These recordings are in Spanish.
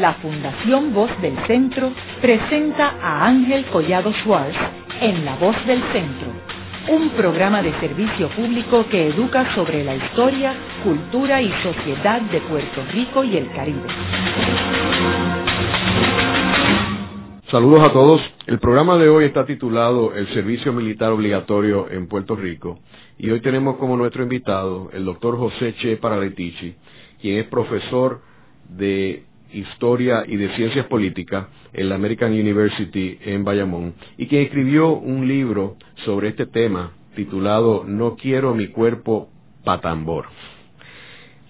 la Fundación Voz del Centro presenta a Ángel Collado Schwartz en La Voz del Centro, un programa de servicio público que educa sobre la historia, cultura y sociedad de Puerto Rico y el Caribe. Saludos a todos. El programa de hoy está titulado El Servicio Militar Obligatorio en Puerto Rico y hoy tenemos como nuestro invitado el doctor José Che Paraletici, quien es profesor de Historia y de Ciencias Políticas en la American University en Bayamón y quien escribió un libro sobre este tema titulado No quiero mi cuerpo patambor.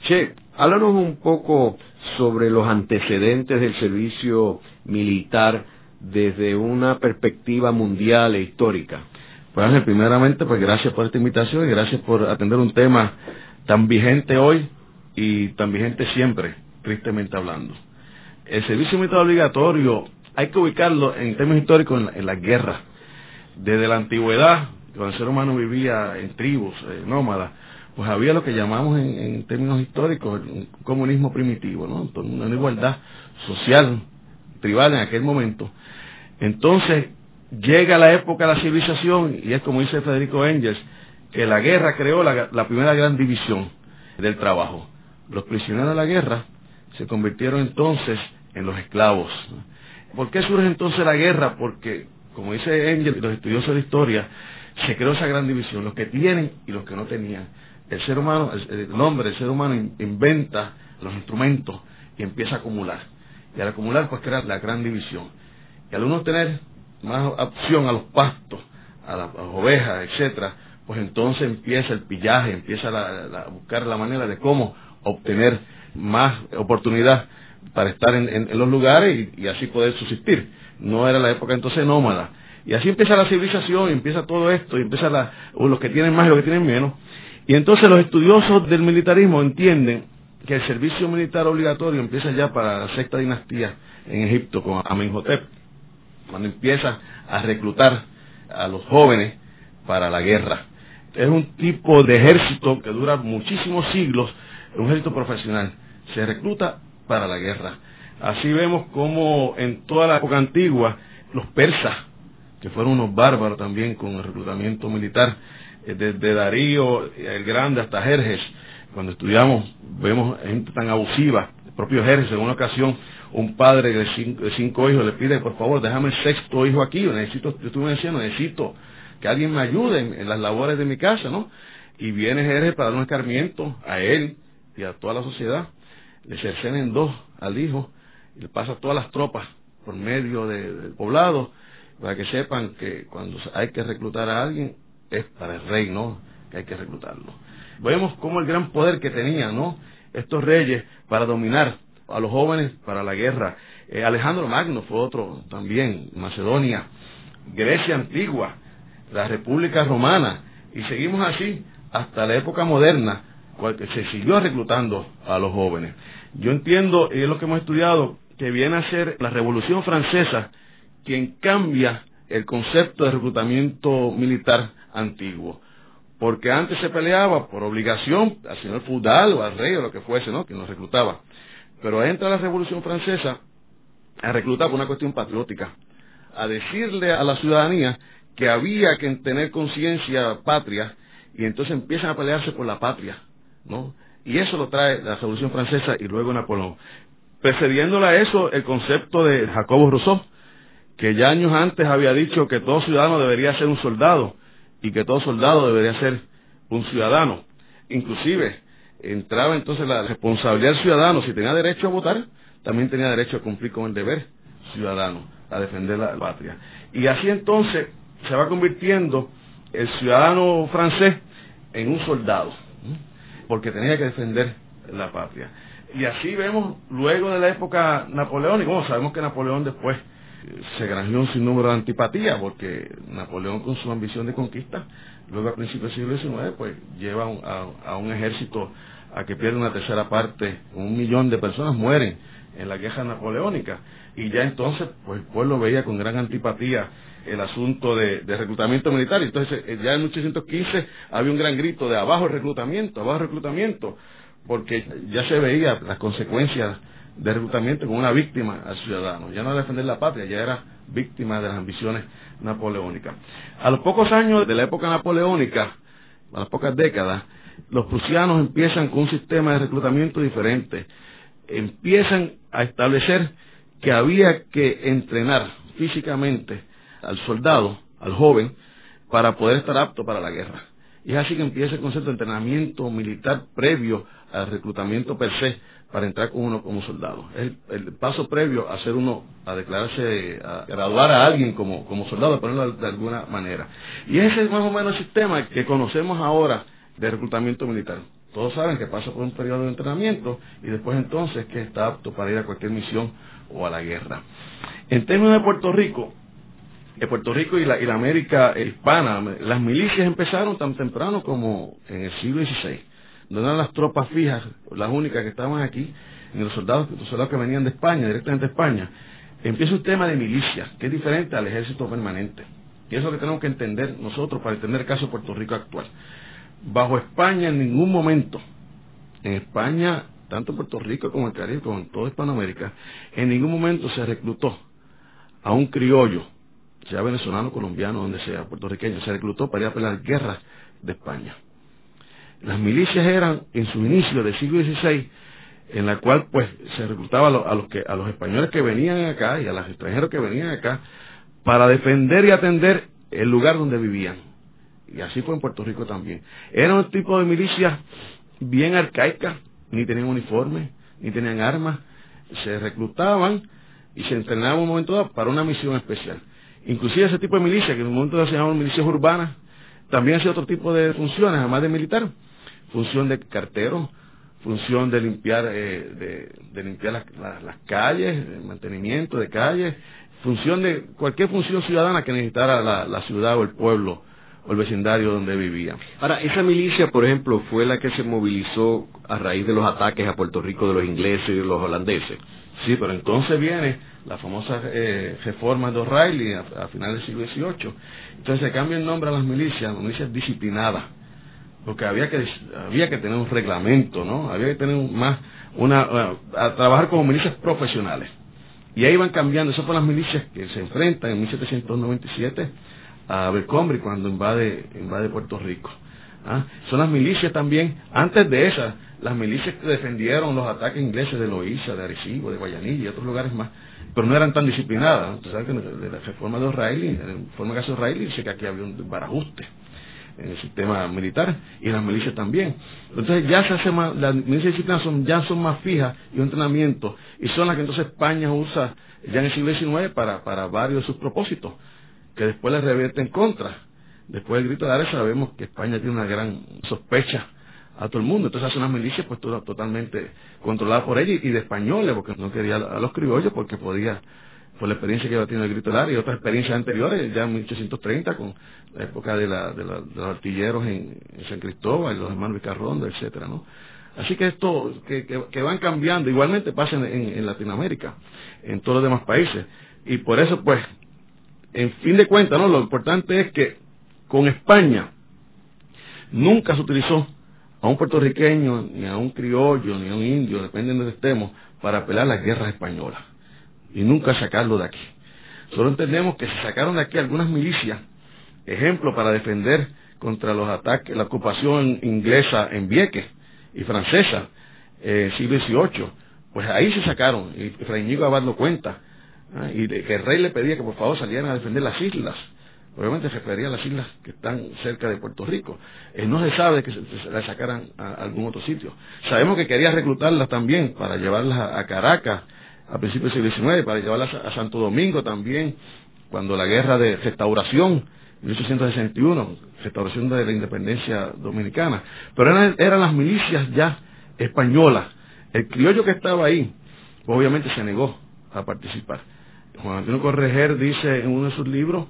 Che, háblanos un poco sobre los antecedentes del servicio militar desde una perspectiva mundial e histórica. Pues primeramente, pues gracias por esta invitación y gracias por atender un tema tan vigente hoy y tan vigente siempre, tristemente hablando. El servicio militar obligatorio hay que ubicarlo en términos históricos en, la, las guerras. Desde la antigüedad, cuando el ser humano vivía en tribus eh, nómadas, pues había lo que llamamos en, términos históricos un comunismo primitivo, ¿no? una igualdad social, tribal en aquel momento. Entonces, llega la época de la civilización y es como dice Federico Engels, que la guerra creó la primera gran división del trabajo. Los prisioneros de la guerra se convirtieron entonces en los esclavos. ¿Por qué surge entonces la guerra? Porque, como dice Engel los estudiosos de historia, se creó esa gran división, los que tienen y los que no tenían. El ser humano, el, hombre, el ser humano inventa los instrumentos y empieza a acumular. Y al acumular, pues crea la gran división. Y al uno tener más opción a los pastos, a las, ovejas, etcétera, pues entonces empieza el pillaje, empieza a buscar la manera de cómo obtener más oportunidad para estar en, los lugares y, así poder subsistir. No era la época entonces nómada. Y así empieza la civilización, empieza todo esto, y empieza la, los que tienen más y los que tienen menos. Y entonces los estudiosos del militarismo entienden que el servicio militar obligatorio empieza ya para la sexta dinastía en Egipto con Amenhotep, cuando empieza a reclutar a los jóvenes para la guerra. Es un tipo de ejército que dura muchísimos siglos, un ejército profesional. Se recluta para la guerra. Así vemos como en toda la época antigua los persas, que fueron unos bárbaros también con el reclutamiento militar, eh, desde Darío el Grande hasta Jerjes, cuando estudiamos vemos gente tan abusiva, el propio Jerjes en una ocasión un padre de cinco, hijos le pide por favor déjame el sexto hijo aquí, yo necesito, yo estuve diciendo, necesito que alguien me ayude en, las labores de mi casa, ¿no? Y viene Jerjes para dar un escarmiento a él y a toda la sociedad le cercenen dos al hijo y le pasa a todas las tropas por medio del poblado para que sepan que cuando hay que reclutar a alguien es para el rey, ¿no? Que hay que reclutarlo. Vemos cómo el gran poder que tenían, ¿no? Estos reyes para dominar a los jóvenes para la guerra. Eh, Alejandro Magno fue otro también, Macedonia, Grecia antigua, la República Romana, y seguimos así hasta la época moderna, se siguió reclutando a los jóvenes. Yo entiendo, y es lo que hemos estudiado, que viene a ser la Revolución Francesa quien cambia el concepto de reclutamiento militar antiguo. Porque antes se peleaba por obligación al señor feudal o al rey o lo que fuese, ¿no? Que nos reclutaba. Pero entra la Revolución Francesa a reclutar por una cuestión patriótica, a decirle a la ciudadanía que había que tener conciencia patria y entonces empiezan a pelearse por la patria, ¿no? Y eso lo trae la Revolución Francesa y luego Napoleón. Precediéndola a eso, el concepto de Jacobo Rousseau, que ya años antes había dicho que todo ciudadano debería ser un soldado y que todo soldado debería ser un ciudadano. Inclusive, entraba entonces la responsabilidad del ciudadano, si tenía derecho a votar, también tenía derecho a cumplir con el deber ciudadano, a defender la patria. Y así entonces se va convirtiendo el ciudadano francés en un soldado porque tenía que defender la patria. Y así vemos luego de la época napoleónica, como sabemos que Napoleón después eh, se granjeó un sinnúmero de antipatía, porque Napoleón con su ambición de conquista, luego a principios del siglo XIX, pues lleva a, un ejército a que pierde una tercera parte, un millón de personas mueren en la guerra napoleónica. Y ya entonces, pues el pueblo veía con gran antipatía el asunto de, reclutamiento militar. Entonces, eh, ya en 1815 había un gran grito de abajo el reclutamiento, abajo el reclutamiento, porque ya se veía las consecuencias de reclutamiento con una víctima al ciudadano. Ya no era defender la patria, ya era víctima de las ambiciones napoleónicas. A los pocos años de la época napoleónica, a las pocas décadas, los prusianos empiezan con un sistema de reclutamiento diferente. Empiezan a establecer que había que entrenar físicamente al soldado, al joven, para poder estar apto para la guerra. Y es así que empieza el concepto de entrenamiento militar previo al reclutamiento per se para entrar con uno como soldado. Es el, paso previo a ser uno, a declararse, a graduar a alguien como, como soldado, ponerlo de alguna manera. Y ese es más o menos el sistema que conocemos ahora de reclutamiento militar. Todos saben que pasa por un periodo de entrenamiento y después entonces que está apto para ir a cualquier misión o a la guerra. En términos de Puerto Rico, en Puerto Rico y la, y la América hispana, las milicias empezaron tan temprano como en el siglo XVI no eran las tropas fijas, las únicas que estaban aquí, en los soldados, los soldados que venían de España, directamente de España, empieza un tema de milicia, que es diferente al ejército permanente. Y eso es lo que tenemos que entender nosotros para entender el caso de Puerto Rico actual. Bajo España, en ningún momento, en España, tanto Puerto Rico como en Caribe, como en toda Hispanoamérica, en ningún momento se reclutó a un criollo, sea venezolano, colombiano, donde sea, puertorriqueño, se reclutó para ir a pelear guerras de España. Las milicias eran, en su inicio del siglo XVI, en la cual pues se reclutaba a los, que, a los españoles que venían acá y a los extranjeros que venían acá para defender y atender el lugar donde vivían. Y así fue en Puerto Rico también. Era un tipo de milicias bien arcaicas, ni tenían uniforme, ni tenían armas, se reclutaban y se entrenaban un momento dado para una misión especial. Inclusive ese tipo de milicias, que en un momento se llamaban milicias urbanas, también hacía otro tipo de funciones, además de militar función de cartero, función de limpiar, eh, de, limpiar las, calles, mantenimiento de calles, función de cualquier función ciudadana que necesitara la, ciudad o el pueblo o el vecindario donde vivía. Ahora, esa milicia, por ejemplo, fue la que se movilizó a raíz de los ataques a Puerto Rico de los ingleses y de los holandeses. Sí, pero entonces viene la famosa eh, reforma de O'Reilly a, a finales del siglo XVIII. Entonces se cambia el nombre a las milicias, milicias disciplinadas porque había que había que tener un reglamento, ¿no? Había que tener más una a trabajar como milicias profesionales. Y ahí van cambiando, esas fueron las milicias que se enfrentan en 1797 a Abercrombie cuando invade invade Puerto Rico. ¿ah? Son las milicias también, antes de esas, las milicias que defendieron los ataques ingleses de Loíza, de Arecibo, de Guayanilla y otros lugares más, pero no eran tan disciplinadas. Usted sabe que de la reforma de O'Reilly, en la reforma de O'Reilly dice que aquí había un barajuste en el sistema militar y las milicias también. Entonces ya se hace más, las milicias disciplinadas son, ya son más fijas y un entrenamiento y son las que entonces España usa ya en el siglo XIX para, para varios de sus propósitos, que después le revierte en contra. Después del grito de Ares sabemos que España tiene una gran sospecha a todo el mundo, entonces hace unas milicias pues totalmente controladas por ella y de españoles, porque no quería a los criollos porque podía por la experiencia que había tenido el Grito y otras experiencias anteriores, ya en 1830, con la época de, la, de, los artilleros en, San Cristóbal, los hermanos Vicarrondo, etcétera, ¿no? Así que esto, que, que, van cambiando, igualmente pasa en, en, Latinoamérica, en todos los demás países. Y por eso, pues, en fin de cuentas, ¿no? Lo importante es que con España nunca se utilizó a un puertorriqueño, ni a un criollo, ni a un indio, depende de donde estemos, para pelear las guerras españolas y nunca sacarlo de aquí. Solo entendemos que se sacaron de aquí algunas milicias, ejemplo para defender contra los ataques, la ocupación inglesa en Vieques y francesa, eh, siglo XVIII, pues ahí se sacaron, y Fray Abad lo cuenta, ¿ah? y que el rey le pedía que por favor salieran a defender las islas, obviamente se refería a las islas que están cerca de Puerto Rico. Eh, no se sabe que se, las sacaran a algún otro sitio. Sabemos que quería reclutarlas también para llevarlas a Caracas a principios del siglo XIX, para llevarlas a, Santo Domingo también, cuando la guerra de restauración, 1861, restauración de la independencia dominicana. Pero eran, eran las milicias ya españolas. El criollo que estaba ahí, obviamente se negó a participar. Juan Antonio Correger dice en uno de sus libros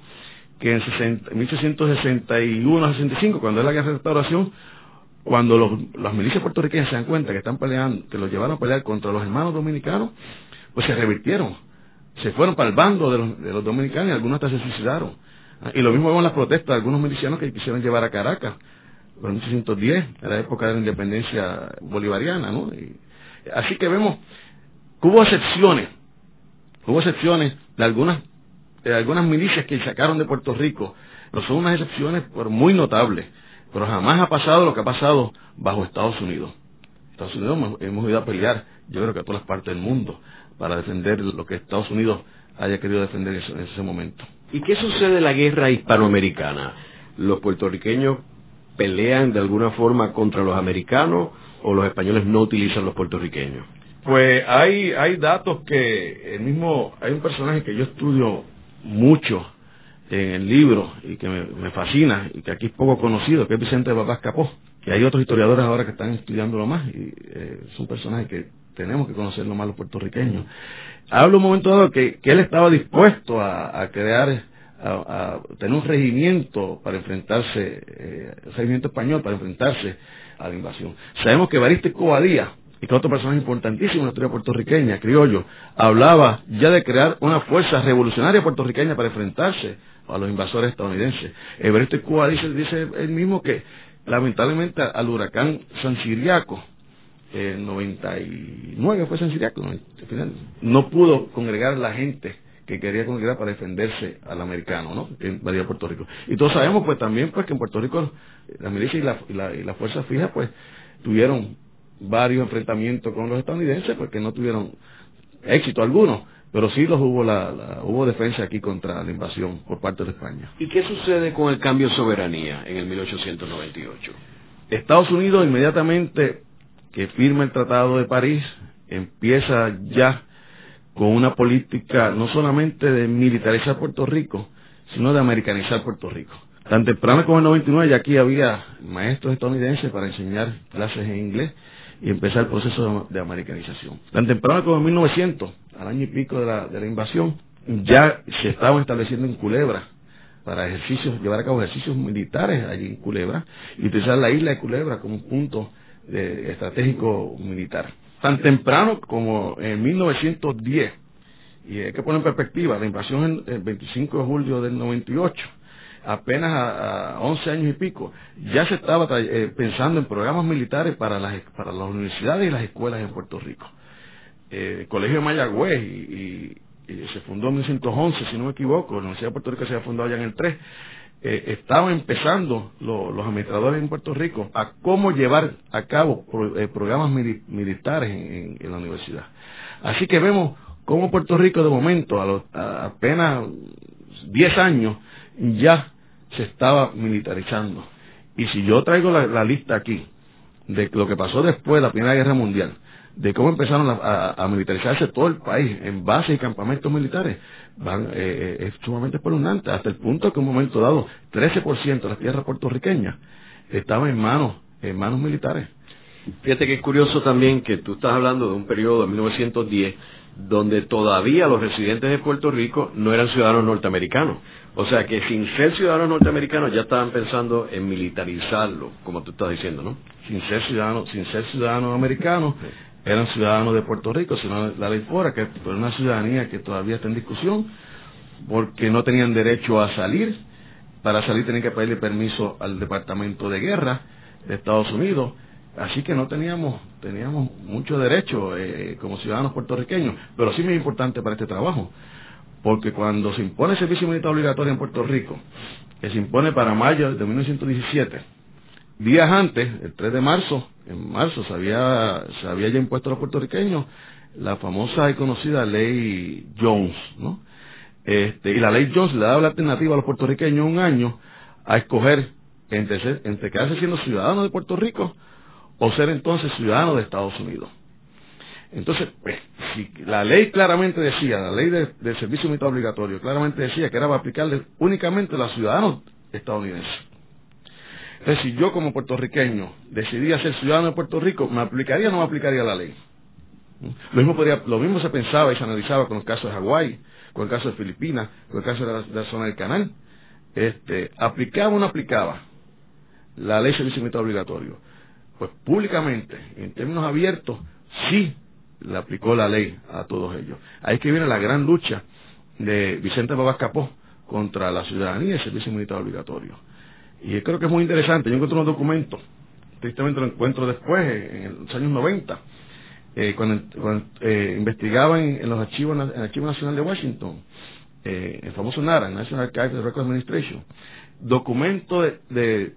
que en 1861-65, cuando es la guerra de restauración, cuando los, las milicias puertorriqueñas se dan cuenta que están peleando, que los llevaron a pelear contra los hermanos dominicanos, pues se revirtieron. Se fueron para el bando de los, de los dominicanos y algunos hasta se suicidaron. Ah, y lo mismo vemos las protestas de algunos milicianos que quisieron llevar a Caracas en 1810, era la época de la independencia bolivariana, ¿no? así que vemos hubo excepciones, hubo excepciones de algunas, de algunas milicias que sacaron de Puerto Rico, pero son unas excepciones muy notables, pero jamás ha pasado lo que ha pasado bajo Estados Unidos. Estados Unidos hemos, ido a pelear, yo creo que a todas las partes del mundo, para defender lo que Estados Unidos haya querido defender en ese momento. ¿Y qué sucede en la guerra hispanoamericana? ¿Los puertorriqueños pelean de alguna forma contra los americanos o los españoles no utilizan los puertorriqueños? Pues hay, hay datos que el mismo, hay un personaje que yo estudio mucho en el libro y que me, fascina y que aquí es poco conocido, que es Vicente Babás Capó. Y hay otros historiadores ahora que están estudiándolo más y eh, es un personaje que tenemos que conocerlo más los puertorriqueños. Hablo un momento dado que, él estaba dispuesto a, crear, a, tener un regimiento para enfrentarse, eh, un regimiento español para enfrentarse a la invasión. Sabemos que Bariste Cobadía, y que otro personaje importantísimo en la historia puertorriqueña, criollo, hablaba ya de crear una fuerza revolucionaria puertorriqueña para enfrentarse a los invasores estadounidenses. Everest Cobadía dice, él mismo que lamentablemente al huracán San Siriaco, en 99 fue San Siriaco, no pudo congregar la gente que quería congregar para defenderse al americano, ¿no? Que invadía Puerto Rico. Y todos sabemos, pues también, pues que en Puerto Rico la milicia y la, y la, y la fuerza fija, pues tuvieron varios enfrentamientos con los estadounidenses, porque no tuvieron éxito alguno pero sí los hubo la, hubo defensa aquí contra la invasión por parte de España. ¿Y qué sucede con el cambio de soberanía en el 1898? Estados Unidos inmediatamente que firma el Tratado de París empieza ya con una política no solamente de militarizar Puerto Rico, sino de americanizar Puerto Rico. Tan temprano como el 99 ya aquí había maestros estadounidenses para enseñar clases en inglés y empezar el proceso de americanización. Tan temprano como en 1900, al año y pico de la, de la invasión, ya se estaban estableciendo en Culebra para ejercicios, llevar a cabo ejercicios militares allí en Culebra y utilizar la isla de Culebra como un punto estratégico militar. Tan temprano como en 1910, y hay que poner en perspectiva, la invasión el 25 de julio del 98, apenas a, 11 años y pico, ya se estaba eh, pensando en programas militares para las, para las universidades y las escuelas en Puerto Rico. Eh, el Colegio de Mayagüez, y, se fundó en 1911, si no me equivoco, la Universidad de Puerto Rico se había fundado ya en el 3, eh, estaban empezando los administradores en Puerto Rico a cómo llevar a cabo programas militares en, la universidad. Así que vemos cómo Puerto Rico de momento, a, los, a apenas 10 años, ya se estaba militarizando. Y si yo traigo la, lista aquí de lo que pasó después de la Primera Guerra Mundial, de cómo empezaron a, militarizarse todo el país en bases y campamentos militares, van eh, eh, es sumamente espeluznante, hasta el punto que en un momento dado 13% de las tierras puertorriqueñas estaban en manos, en manos militares. Fíjate que es curioso también que tú estás hablando de un periodo de 1910 donde todavía los residentes de Puerto Rico no eran ciudadanos norteamericanos. O sea que sin ser ciudadanos norteamericanos ya estaban pensando en militarizarlo, como tú estás diciendo, ¿no? Sin ser ciudadanos, sin ser ciudadanos americanos, eran ciudadanos de Puerto Rico, sino la ley fuera, que es una ciudadanía que todavía está en discusión, porque no tenían derecho a salir. Para salir tenían que pedirle permiso al Departamento de Guerra de Estados Unidos. Así que no teníamos, teníamos mucho derecho eh, como ciudadanos puertorriqueños, pero sí muy importante para este trabajo porque cuando se impone el servicio militar obligatorio en Puerto Rico, que se impone para mayo de 1917, días antes, el 3 de marzo, en marzo se había, se había ya impuesto a los puertorriqueños la famosa y conocida ley Jones, ¿no? Este, y la ley Jones le daba la alternativa a los puertorriqueños un año a escoger entre, entre quedarse siendo ciudadanos de Puerto Rico o ser entonces ciudadanos de Estados Unidos. Entonces, pues, si la ley claramente decía, la ley de, del servicio militar obligatorio, claramente decía que era para aplicarle únicamente a los ciudadanos estadounidenses. Entonces, si yo como puertorriqueño decidía ser ciudadano de Puerto Rico, ¿me aplicaría o no me aplicaría la ley? Lo mismo, podría, lo mismo se pensaba y se analizaba con el caso de Hawái, con el caso de Filipinas, con el caso de la, zona del canal. Este, ¿Aplicaba o no aplicaba la ley de servicio militar obligatorio? Pues públicamente, en términos abiertos, sí le aplicó la ley a todos ellos. Ahí es que viene la gran lucha de Vicente Babás Capó contra la ciudadanía y el servicio militar obligatorio. Y creo que es muy interesante. Yo encuentro unos documentos, tristemente lo encuentro después, en los años 90, eh, cuando, eh, investigaban en, los archivos, en el Archivo Nacional de Washington, eh, el famoso NARA, National Archives Record Administration, documento de,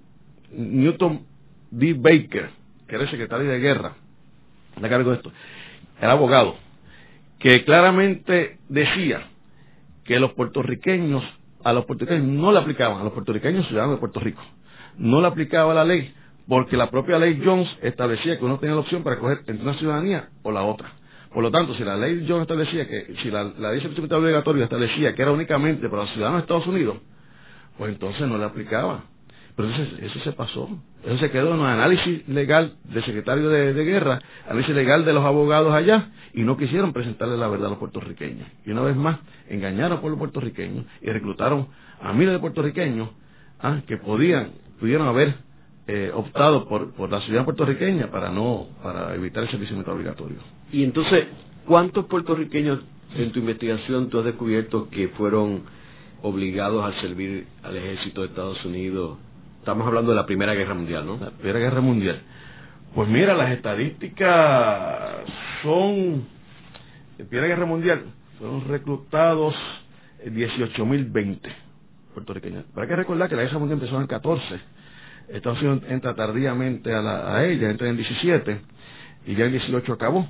Newton D. Baker, que era el secretario de guerra, de cargo de esto, era abogado, que claramente decía que los puertorriqueños, a los puertorriqueños no le aplicaban, a los puertorriqueños ciudadanos de Puerto Rico, no le aplicaba la ley, porque la propia ley Jones establecía que uno tenía la opción para escoger entre una ciudadanía o la otra. Por lo tanto, si la ley Jones establecía que, si la, la ley obligatoria establecía que era únicamente para los ciudadanos de Estados Unidos, pues entonces no le aplicaba. Pero eso, eso se pasó. Eso se quedó en un análisis legal del secretario de, guerra, análisis legal de los abogados allá, y no quisieron presentarle la verdad a los puertorriqueños. Y una vez más, engañaron al pueblo puertorriqueño y reclutaron a miles de puertorriqueños ah, que podían, pudieron haber eh, optado por, por la ciudad puertorriqueña para no, para evitar el servicio militar obligatorio. Y entonces, ¿cuántos puertorriqueños en tu investigación tú has descubierto que fueron obligados a servir al ejército de Estados Unidos Estamos hablando de la Primera Guerra Mundial, ¿no? La Primera Guerra Mundial. Pues mira, las estadísticas son, en Primera Guerra Mundial, fueron reclutados 18.020 puertorriqueños. Pero hay que recordar que la Guerra Mundial empezó en el 14. Estados Unidos entra tardíamente a, la, a ella, entra en el 17 y ya en el 18 acabó.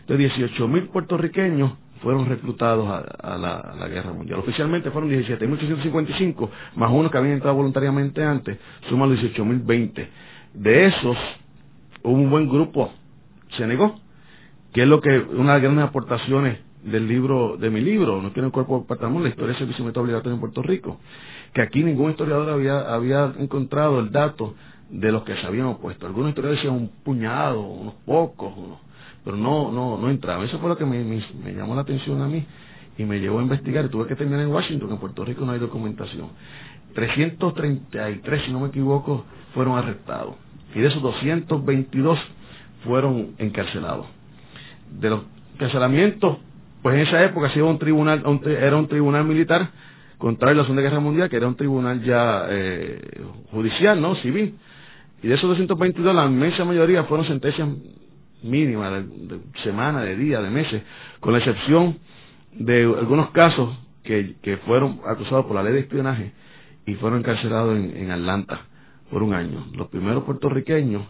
Entonces 18.000 puertorriqueños fueron reclutados a, la, guerra mundial. Oficialmente fueron 17.855, más unos que habían entrado voluntariamente antes, suman los 18.020. De esos, un buen grupo se negó, que es lo que una de las grandes aportaciones del libro, de mi libro, no tiene el cuerpo patrimonio, la historia del servicio militar obligatorio en Puerto Rico, que aquí ningún historiador había, había encontrado el dato de los que se habían opuesto. Algunos historiadores decían un puñado, unos pocos, unos pero no, no, no entraba. Eso fue lo que me, me, llamó la atención a mí y me llevó a investigar. Tuve que terminar en Washington, en Puerto Rico no hay documentación. 333, si no me equivoco, fueron arrestados. Y de esos 222 fueron encarcelados. De los encarcelamientos, pues en esa época se un tribunal, era un tribunal militar, contrario a la Segunda Guerra Mundial, que era un tribunal ya eh, judicial, ¿no? Civil. Y de esos 222, la inmensa mayoría fueron sentencias mínima de, semana, de día, de meses, con la excepción de algunos casos que, que fueron acusados por la ley de espionaje y fueron encarcelados en, Atlanta por un año. Los primeros puertorriqueños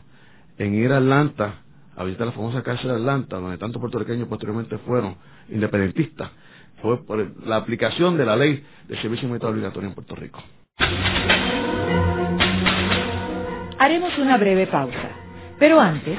en ir a Atlanta a visitar la famosa cárcel de Atlanta, donde tantos puertorriqueños posteriormente fueron independentistas, fue por la aplicación de la ley de servicio militar obligatorio en Puerto Rico. Haremos una breve pausa, pero antes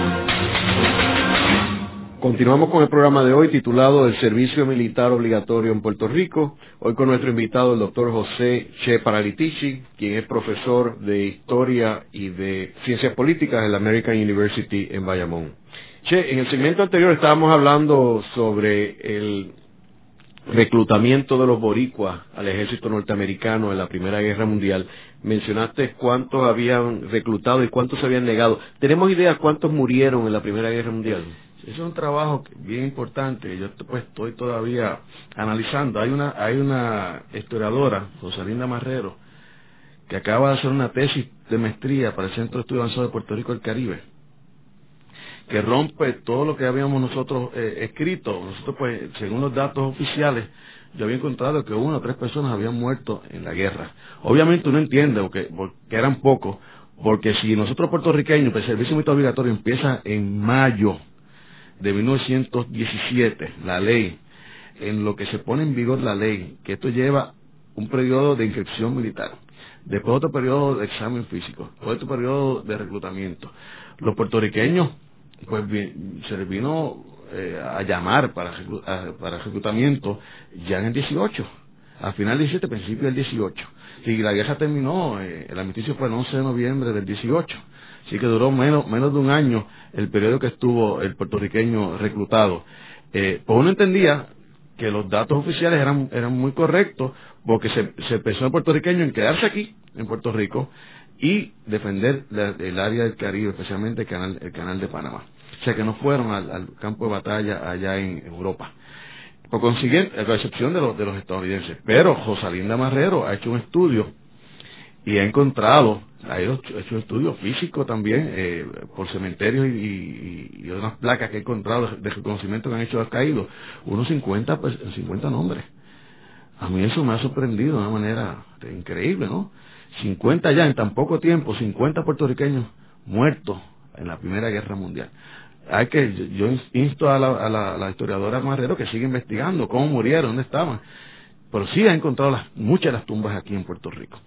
Continuamos con el programa de hoy titulado El Servicio Militar Obligatorio en Puerto Rico. Hoy con nuestro invitado, el doctor José Che Paralitici, quien es profesor de Historia y de Ciencias Políticas en la American University en Bayamón. Che, en el segmento anterior estábamos hablando sobre el reclutamiento de los boricuas al ejército norteamericano en la Primera Guerra Mundial. Mencionaste cuántos habían reclutado y cuántos se habían negado. ¿Tenemos idea cuántos murieron en la Primera Guerra Mundial? Es un trabajo bien importante. Yo pues estoy todavía analizando. Hay una hay una historiadora, Rosalinda Marrero, que acaba de hacer una tesis de maestría para el Centro de Estudios Avanzados de Puerto Rico del Caribe que rompe todo lo que habíamos nosotros eh, escrito. Nosotros, pues, según los datos oficiales, yo había encontrado que una o tres personas habían muerto en la guerra. Obviamente uno entiende porque, porque eran pocos, porque si nosotros puertorriqueños, pues el servicio militar obligatorio empieza en mayo de 1917, la ley, en lo que se pone en vigor la ley, que esto lleva un periodo de inscripción militar. después otro periodo de examen físico, otro periodo de reclutamiento. Los puertorriqueños, pues se les vino eh, a llamar para, para reclutamiento ya en el 18, a final del 17, principio del 18. Y la guerra terminó, eh, el armisticio fue el 11 de noviembre del 18. Así que duró menos, menos de un año el periodo que estuvo el puertorriqueño reclutado. Eh, pues uno entendía que los datos oficiales eran, eran muy correctos porque se, se pensó el puertorriqueño en quedarse aquí, en Puerto Rico, y defender el área del Caribe, especialmente el canal, el canal de Panamá. O sea que no fueron al, campo de batalla allá en Europa. Por consiguiente, a excepción de los, de los estadounidenses. Pero Josalinda Marrero ha hecho un estudio y ha encontrado, ha hecho estudios físicos también eh, por cementerios y, y, unas placas que ha encontrado de, reconocimiento que han hecho los caídos, unos 50, pues, 50 nombres. A mí eso me ha sorprendido de una manera increíble, ¿no? 50 ya en tan poco tiempo, 50 puertorriqueños muertos en la Primera Guerra Mundial. Hay que, yo insto a la, a la, historiadora Marrero que siga investigando cómo murieron, dónde estaban. Pero sí ha encontrado muchas de las tumbas aquí en Puerto Rico.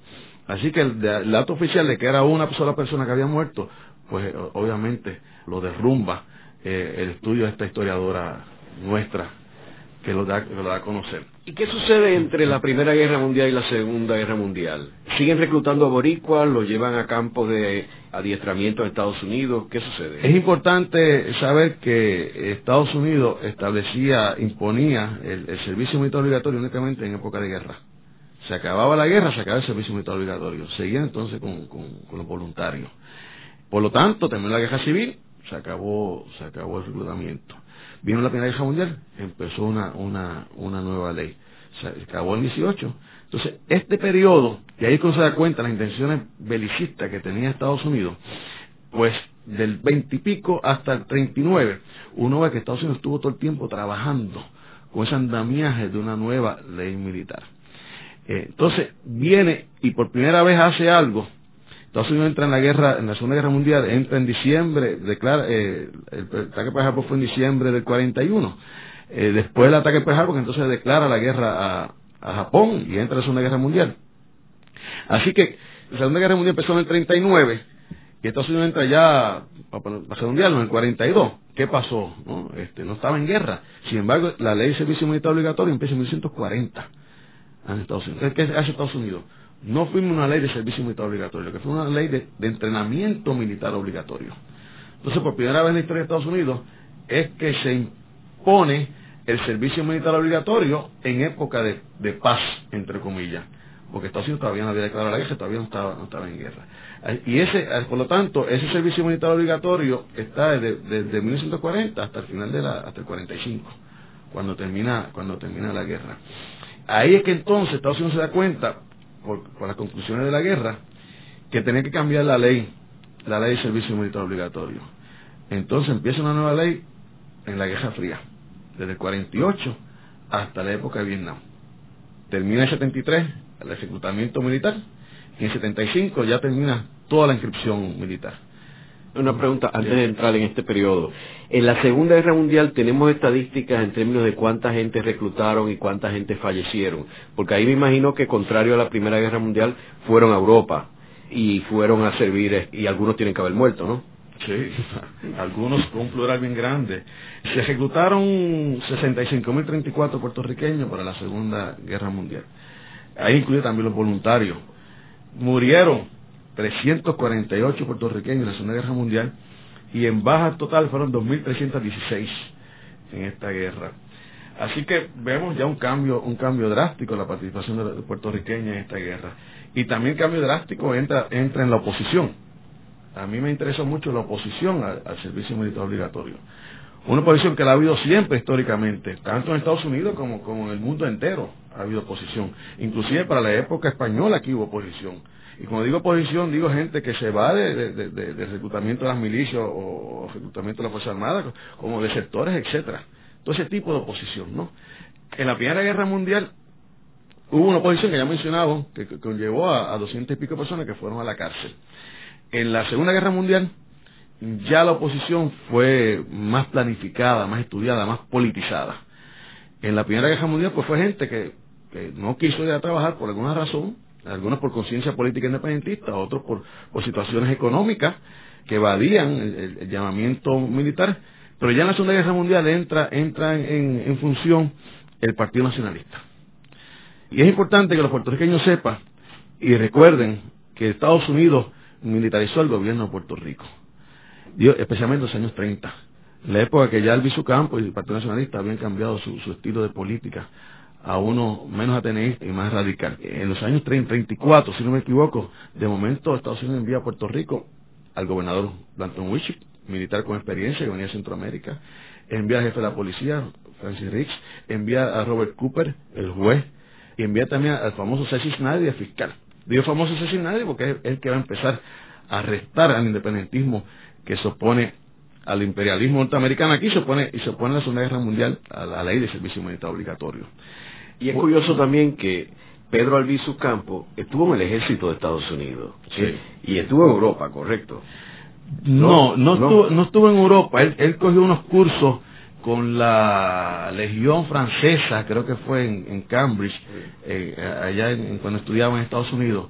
Así que el, dato oficial de que era una sola persona que había muerto, pues obviamente lo derrumba eh, el estudio de esta historiadora nuestra que lo da, que lo da a conocer. ¿Y qué sucede entre la Primera Guerra Mundial y la Segunda Guerra Mundial? ¿Siguen reclutando a boricuas? ¿Lo llevan a campos de adiestramiento en Estados Unidos? ¿Qué sucede? Es importante saber que Estados Unidos establecía, imponía el, servicio militar obligatorio únicamente en época de guerra. Se acababa la guerra, se acababa el servicio militar obligatorio. Seguía entonces con, los voluntarios. Por lo tanto, terminó la guerra civil, se acabó, se acabó el reclutamiento. Vino la Primera Guerra Mundial, empezó una, una, una nueva ley. Se acabó el 18. Entonces, este periodo, y ahí se da cuenta las intenciones belicistas que tenía Estados Unidos, pues del 20 y pico hasta el 39, uno ve que Estados Unidos estuvo todo el tiempo trabajando con ese andamiaje de una nueva ley militar. Eh, entonces, viene y por primera vez hace algo Estados Unidos entra en la guerra, en la Segunda Guerra Mundial, entra en diciembre, declara, eh, el, ataque Pearl Harbor fue en diciembre del 41. Eh, después del ataque Pearl Harbor, entonces declara la guerra a, Japón y entra en la Segunda Guerra Mundial. Así que la Segunda Guerra Mundial empezó en el 39 y Estados Unidos entra ya para Mundial en el 42. ¿Qué pasó? No, este, no estaba en guerra. Sin embargo, la ley de servicio militar obligatorio empieza en 1940 en Estados Unidos. ¿Qué hace Estados Unidos? no fuimos una ley de servicio militar obligatorio, que fue una ley de, entrenamiento militar obligatorio. Entonces, por primera vez en la historia de Estados Unidos, es que se impone el servicio militar obligatorio en época de, paz, entre comillas, porque Estados Unidos todavía no había declarado la guerra, todavía no estaba, no estaba en guerra. Y ese, por lo tanto, ese servicio militar obligatorio está desde, 1940 hasta el final de la, hasta el 45, cuando termina, cuando termina la guerra. Ahí es que entonces Estados Unidos se da cuenta, por, las conclusiones de la guerra, que tenía que cambiar la ley, la ley de servicio militar obligatorio. Entonces empieza una nueva ley en la Guerra Fría, desde el 48 hasta la época de Vietnam. Termina el 73 el ejecutamiento militar y en el 75 ya termina toda la inscripción militar. Una pregunta antes de entrar en este periodo. En la Segunda Guerra Mundial tenemos estadísticas en términos de cuánta gente reclutaron y cuánta gente fallecieron. Porque ahí me imagino que, contrario a la Primera Guerra Mundial, fueron a Europa y fueron a servir, y algunos tienen que haber muerto, ¿no? Sí, algunos con un plural bien grande. Se ejecutaron 65.034 puertorriqueños para la Segunda Guerra Mundial. Ahí incluye también los voluntarios. Murieron 348 puertorriqueños en la Segunda Guerra Mundial y en baja total fueron 2.316 en esta guerra. Así que vemos ya un cambio, un cambio drástico en la participación de puertorriqueña en esta guerra. Y también cambio drástico entra, entra en la oposición. A mí me interesa mucho la oposición al, servicio militar obligatorio. Una oposición que la ha habido siempre históricamente, tanto en Estados Unidos como, como en el mundo entero ha habido oposición. Inclusive para la época española aquí hubo oposición y cuando digo oposición, digo gente que se va de, de, reclutamiento de las milicias o, reclutamiento de las Fuerzas Armadas, como de sectores, etcétera. Todo ese tipo de oposición, ¿no? En la Primera Guerra Mundial hubo una oposición que ya he mencionado, que, conllevó a, doscientos y pico personas que fueron a la cárcel. En la Segunda Guerra Mundial ya la oposición fue más planificada, más estudiada, más politizada. En la Primera Guerra Mundial pues fue gente que, que no quiso ir a trabajar por alguna razón, algunos por conciencia política independentista, otros por, por situaciones económicas que evadían el, llamamiento militar, pero ya en la Segunda Guerra Mundial entra, entra en, en función el Partido Nacionalista. Y es importante que los puertorriqueños sepan y recuerden que Estados Unidos militarizó el gobierno de Puerto Rico, especialmente en los años 30, la época que ya el Campo y el Partido Nacionalista habían cambiado su estilo de política a uno menos ateneísta y más radical. En los años 30, 34, si no me equivoco, de momento Estados Unidos envía a Puerto Rico al gobernador Blanton Wichik, militar con experiencia que venía de Centroamérica, envía al jefe de la policía, Francis Riggs, envía a Robert Cooper, el juez, y envía también al famoso Cecil Snyder, el fiscal. Digo famoso Cecil Snyder porque es el que va a empezar a arrestar al independentismo que se opone al imperialismo norteamericano aquí se opone y se opone a la Segunda Guerra Mundial a la ley de servicio militar obligatorio. Y es curioso también que Pedro Albizu Campo estuvo en el ejército de Estados Unidos sí. y estuvo en Europa, correcto. No, no, Estuvo, no estuvo en Europa. Él, él cogió unos cursos con la Legión Francesa, creo que fue en, Cambridge, eh, allá en, cuando estudiaba en Estados Unidos,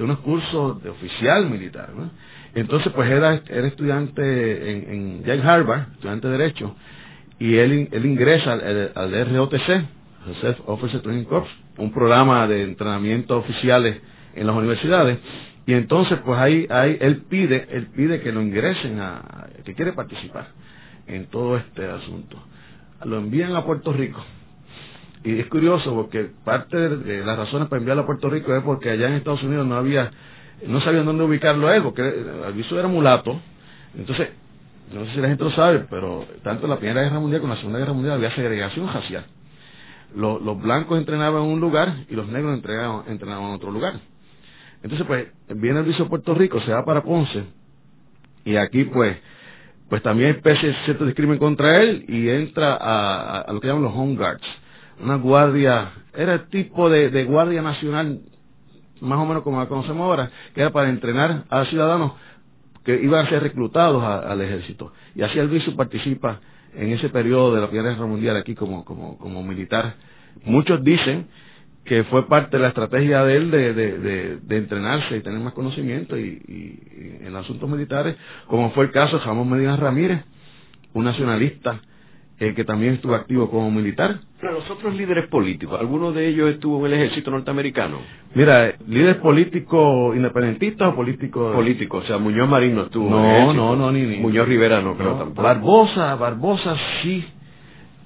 unos cursos de oficial militar. ¿no? Entonces, pues era, era estudiante en, en, en Harvard, estudiante de Derecho, y él, él ingresa al, al ROTC, Joseph Officer Training Corps, un programa de entrenamiento oficiales en las universidades, y entonces, pues ahí, ahí él pide, él pide que lo ingresen a, que quiere participar en todo este asunto. Lo envían a Puerto Rico. Y es curioso porque parte de las razones para enviarlo a Puerto Rico es porque allá en Estados Unidos no había, no sabían dónde ubicarlo a él, porque Alviso era mulato. Entonces, no sé si la gente lo sabe, pero tanto en la Primera Guerra Mundial como en la Segunda Guerra Mundial había segregación racial. Los, blancos entrenaban en un lugar y los negros entrenaban, entrenaban en otro lugar. Entonces, pues, viene el viso a Puerto Rico, se va para Ponce, y aquí, pues, pues también hay especie cierto discrimen contra él y entra a, a, lo que llaman los home guards, una guardia, era el tipo de, de guardia nacional, más o menos como la conocemos ahora, que era para entrenar a ciudadanos que iban a ser reclutados al ejército. Y así el viso participa en ese periodo de la Primera Guerra Mundial aquí como, como, como militar. Muchos dicen que fue parte de la estrategia de él de, de, entrenarse y tener más conocimiento y, y, en asuntos militares, como fue el caso de Jamón Medina Ramírez, un nacionalista eh, que también estuvo activo como militar. Pero los otros líderes políticos, ¿alguno de ellos estuvo en el ejército norteamericano? Mira, líderes políticos independentistas o políticos... Políticos, o sea, Muñoz Marín no estuvo no, en el ejército. No, no, ni, ni Muñoz Rivera no, creo tampoco. Barbosa, Barbosa sí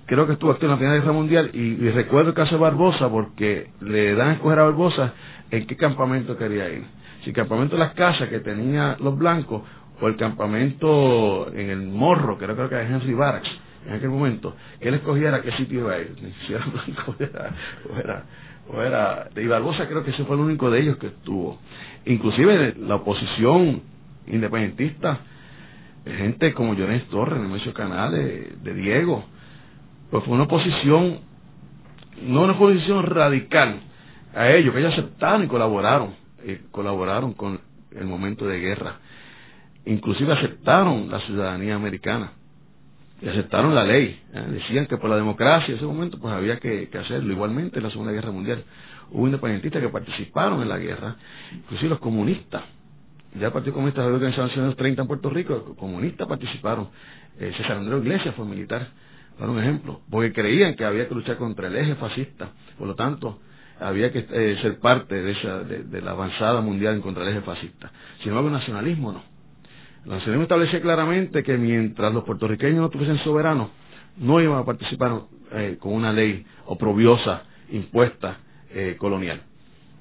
creo que estuvo activo en la Primera Guerra Mundial y, y, recuerdo el caso de Barbosa porque le dan a escoger a Barbosa en qué campamento quería ir. Si el campamento de las casas que tenía los blancos o el campamento en el Morro, que era creo que era Henry Barracks en aquel momento, que él escogiera qué sitio iba a ir, si era blanco era, o era, o era, y Barbosa creo que ese fue el único de ellos que estuvo. Inclusive la oposición independentista, gente como Jones Torres, Nemesio Canales, de Diego, pues fue una oposición, no una oposición radical a ellos, que ellos aceptaron y colaboraron, eh, colaboraron con el momento de guerra. Inclusive aceptaron la ciudadanía americana y aceptaron la ley. ¿eh? Decían que por la democracia en ese momento pues había que, que, hacerlo. Igualmente en la Segunda Guerra Mundial hubo independentistas que participaron en la guerra, inclusive los comunistas. Ya el Partido Comunista de la Organización 30 en Puerto Rico, comunistas participaron. Eh, César Andrés Iglesias fue militar para un ejemplo, porque creían que había que luchar contra el eje fascista, por lo tanto, había que eh, ser parte de, esa, de, la avanzada mundial en contra el eje fascista. Sin embargo, el nacionalismo no. El nacionalismo establecía claramente que mientras los puertorriqueños no tuviesen soberanos, no iban a participar eh, con una ley oprobiosa impuesta eh, colonial.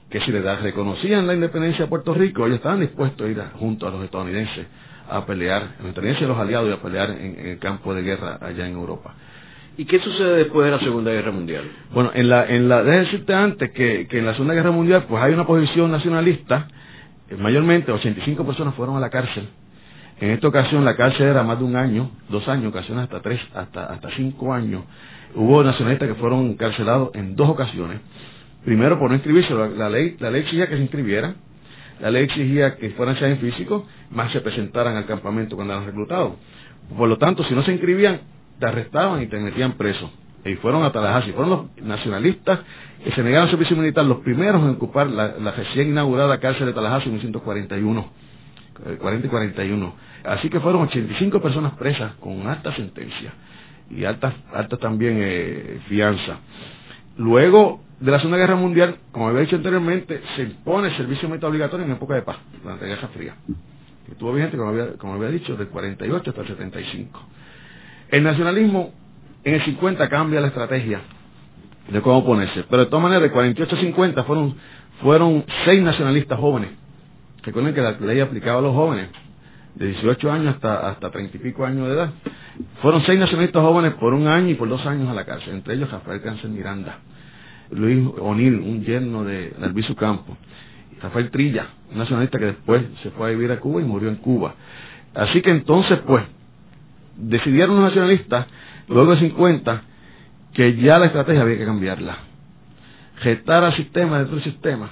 Que si les reconocían la independencia de Puerto Rico, ellos estaban dispuestos a ir junto a los estadounidenses a pelear, en la independencia de los aliados y a pelear en, en el campo de guerra allá en Europa. ¿Y qué sucede después de la Segunda Guerra Mundial? Bueno, en la, en la, déjame decirte antes que, que en la Segunda Guerra Mundial pues hay una posición nacionalista, eh, mayormente 85 personas fueron a la cárcel. En esta ocasión la cárcel era más de un año, dos años, ocasiones hasta tres, hasta, hasta cinco años. Hubo nacionalistas que fueron encarcelados en dos ocasiones. Primero por no inscribirse, la, la ley, la ley exigía que se inscribieran, la ley exigía que fueran en físico, más se presentaran al campamento cuando eran reclutados. Por lo tanto, si no se inscribían, te arrestaban y te metían preso. y fueron a Tallahassee. Fueron los nacionalistas que se negaron al servicio militar, los primeros en ocupar la, recién inaugurada cárcel de Tallahassee en 1941, 40 y 41. Así que fueron 85 personas presas con alta sentencia y alta, alta también eh, fianza. Luego de la Segunda Guerra Mundial, como había dicho anteriormente, se impone el servicio militar obligatorio en época de paz, durante la Guerra Fría, que estuvo vigente, como había, como había dicho, del 48 hasta el 75. El nacionalismo en el 50 cambia la estrategia de cómo ponerse, pero de todas maneras, de 48 a 50 fueron, fueron seis nacionalistas jóvenes. Recuerden que la ley aplicaba a los jóvenes, de 18 años hasta, hasta 30 y pico años de edad. Fueron seis nacionalistas jóvenes por un año y por dos años a la cárcel, entre ellos Rafael Cáncer Miranda, Luis O'Neill, un yerno de Albizu Campo, Rafael Trilla, un nacionalista que después se fue a vivir a Cuba y murió en Cuba. Así que entonces, pues, decidieron los nacionalistas, luego de 50, que ya la estrategia había que cambiarla. Gestar al sistema dentro del sistema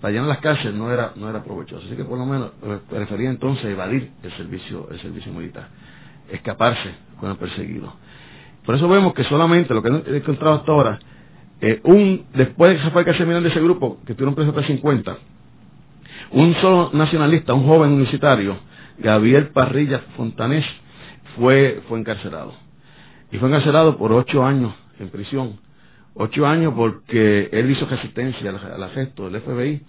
para llenar las cárceles no era no era provechoso. Así que por lo menos prefería entonces evadir el servicio el servicio militar. Escaparse el perseguido. Por eso vemos que solamente lo que he encontrado hasta ahora eh, un después de que se fue de ese grupo que tuvieron preso hasta 50 un solo nacionalista un joven universitario Gabriel Parrilla Fontanés fue fue encarcelado. Y fue encarcelado por ocho años en prisión ocho años porque él hizo resistencia al, arresto del FBI,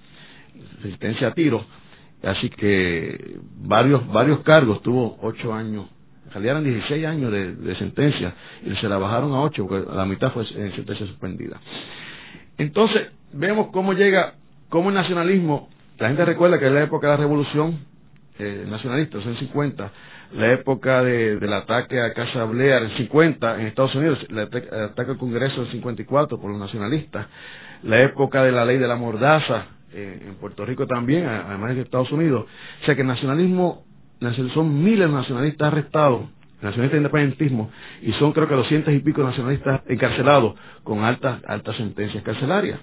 resistencia a tiro, así que varios varios cargos, tuvo ocho años, en realidad eran 16 años de, sentencia y se la bajaron a ocho porque la mitad fue en sentencia suspendida. Entonces, vemos cómo llega, cómo el nacionalismo, la gente recuerda que en la época de la revolución eh, nacionalista, los años 50, la época de, del ataque a Casa Blair en 50 en Estados Unidos, el ataque, al Congreso en 54 por los nacionalistas, la época de la ley de la mordaza eh, en Puerto Rico también, además de Estados Unidos. O sea que el nacionalismo, son miles de nacionalistas arrestados, nacionalistas de independentismo, y son creo que doscientos y pico nacionalistas encarcelados con altas, altas sentencias carcelarias.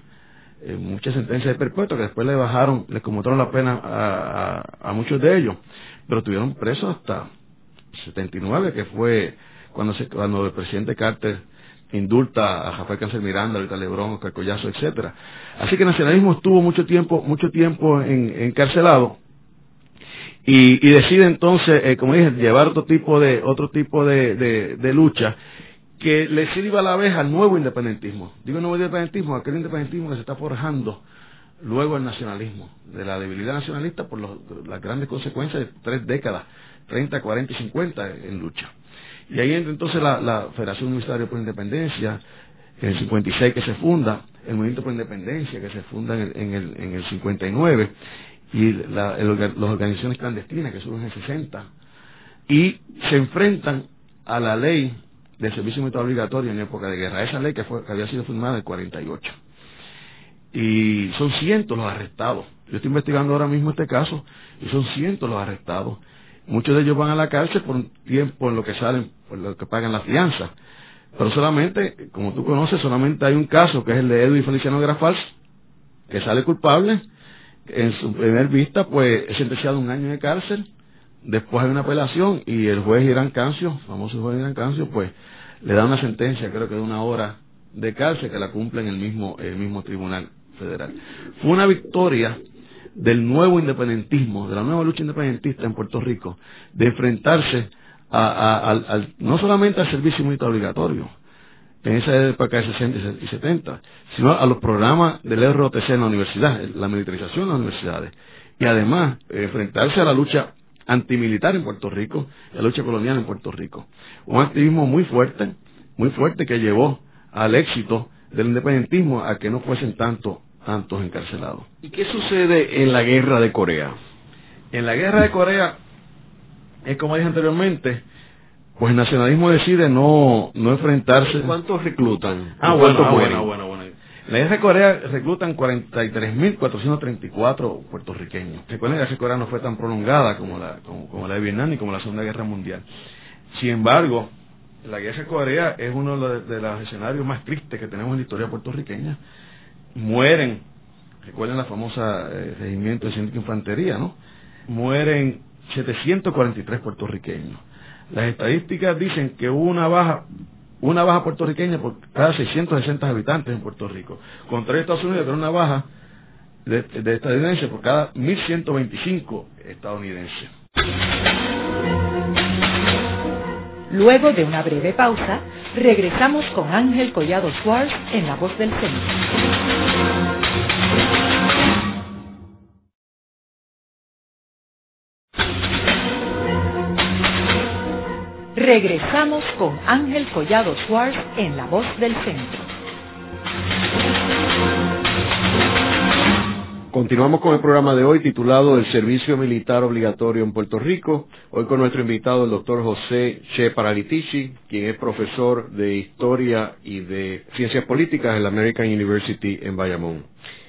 Eh, muchas sentencias de perpetuo que después le bajaron, le conmutaron la pena a, a, a muchos de ellos, pero tuvieron presos hasta 79, que fue cuando, se, cuando el presidente Carter indulta a Rafael Cáncer Miranda, a Lebrón, a Collazo, etcétera. Así que el nacionalismo estuvo mucho tiempo, mucho tiempo en, encarcelado y, y, decide entonces, eh, como dije, llevar otro tipo de, otro tipo de, de, lucha que le sirva a la vez al nuevo independentismo. Digo nuevo independentismo, aquel independentismo que se está forjando luego el nacionalismo, de la debilidad nacionalista por las grandes consecuencias de tres décadas 30, 40 y 50 en lucha. Y ahí entra entonces la, Federación Universitaria por Independencia, en el 56 que se funda, el Movimiento por Independencia que se funda en el, en el, 59, y las organizaciones clandestinas que surgen en el 60, y se enfrentan a la ley del servicio militar obligatorio en época de guerra, esa ley que, fue, que había sido firmada en el 48. Y son cientos los arrestados. Yo estoy investigando ahora mismo este caso y son cientos los arrestados Muchos de ellos van a la cárcel por un tiempo en lo que salen, por lo que pagan la fianza. Pero solamente, como tú conoces, solamente hay un caso, que es el de Edwin Feliciano Grafals, que sale culpable. En su primer vista, pues, es sentenciado un año de cárcel. Después hay una apelación y el juez Irán Cancio, famoso juez Irán Cancio, pues, le da una sentencia, creo que de una hora de cárcel, que la cumple en el mismo, el mismo tribunal federal. Fue una victoria del nuevo independentismo, de la nueva lucha independentista en Puerto Rico, de enfrentarse a, no solamente al servicio militar obligatorio, en esa época de 60 y 70, sino a los programas del ROTC en la universidad, la militarización en las universidades, y además enfrentarse a la lucha antimilitar en Puerto Rico la lucha colonial en Puerto Rico. Un activismo muy fuerte, muy fuerte que llevó al éxito del independentismo a que no fuesen tanto tantos encarcelados. ¿Y qué sucede en la guerra de Corea? En la guerra de Corea, es como dije anteriormente, pues el nacionalismo decide no, no enfrentarse. ¿Cuántos reclutan? Ah, bueno, ah, bueno, bueno, bueno. En la guerra de Corea reclutan 43.434 puertorriqueños. Recuerden que la guerra de Corea no fue tan prolongada como la, como, la de Vietnam ni como la Segunda Guerra Mundial. Sin embargo, la guerra de Corea es uno de los escenarios más tristes que tenemos en la historia puertorriqueña mueren, recuerden la famosa eh, regimiento de infantería, ¿no? Mueren 743 puertorriqueños. Las estadísticas dicen que hubo una baja una baja puertorriqueña por cada 660 habitantes en Puerto Rico. Contra Estados Unidos, que una baja de, de estadounidenses por cada 1.125 estadounidenses. Luego de una breve pausa, regresamos con Ángel Collado Schwartz en La Voz del Centro. Regresamos con Ángel Collado Schwartz en La Voz del Centro. Continuamos con el programa de hoy titulado El Servicio Militar Obligatorio en Puerto Rico. Hoy con nuestro invitado, el doctor José Che Paralitici, quien es profesor de Historia y de Ciencias Políticas en la American University en Bayamón.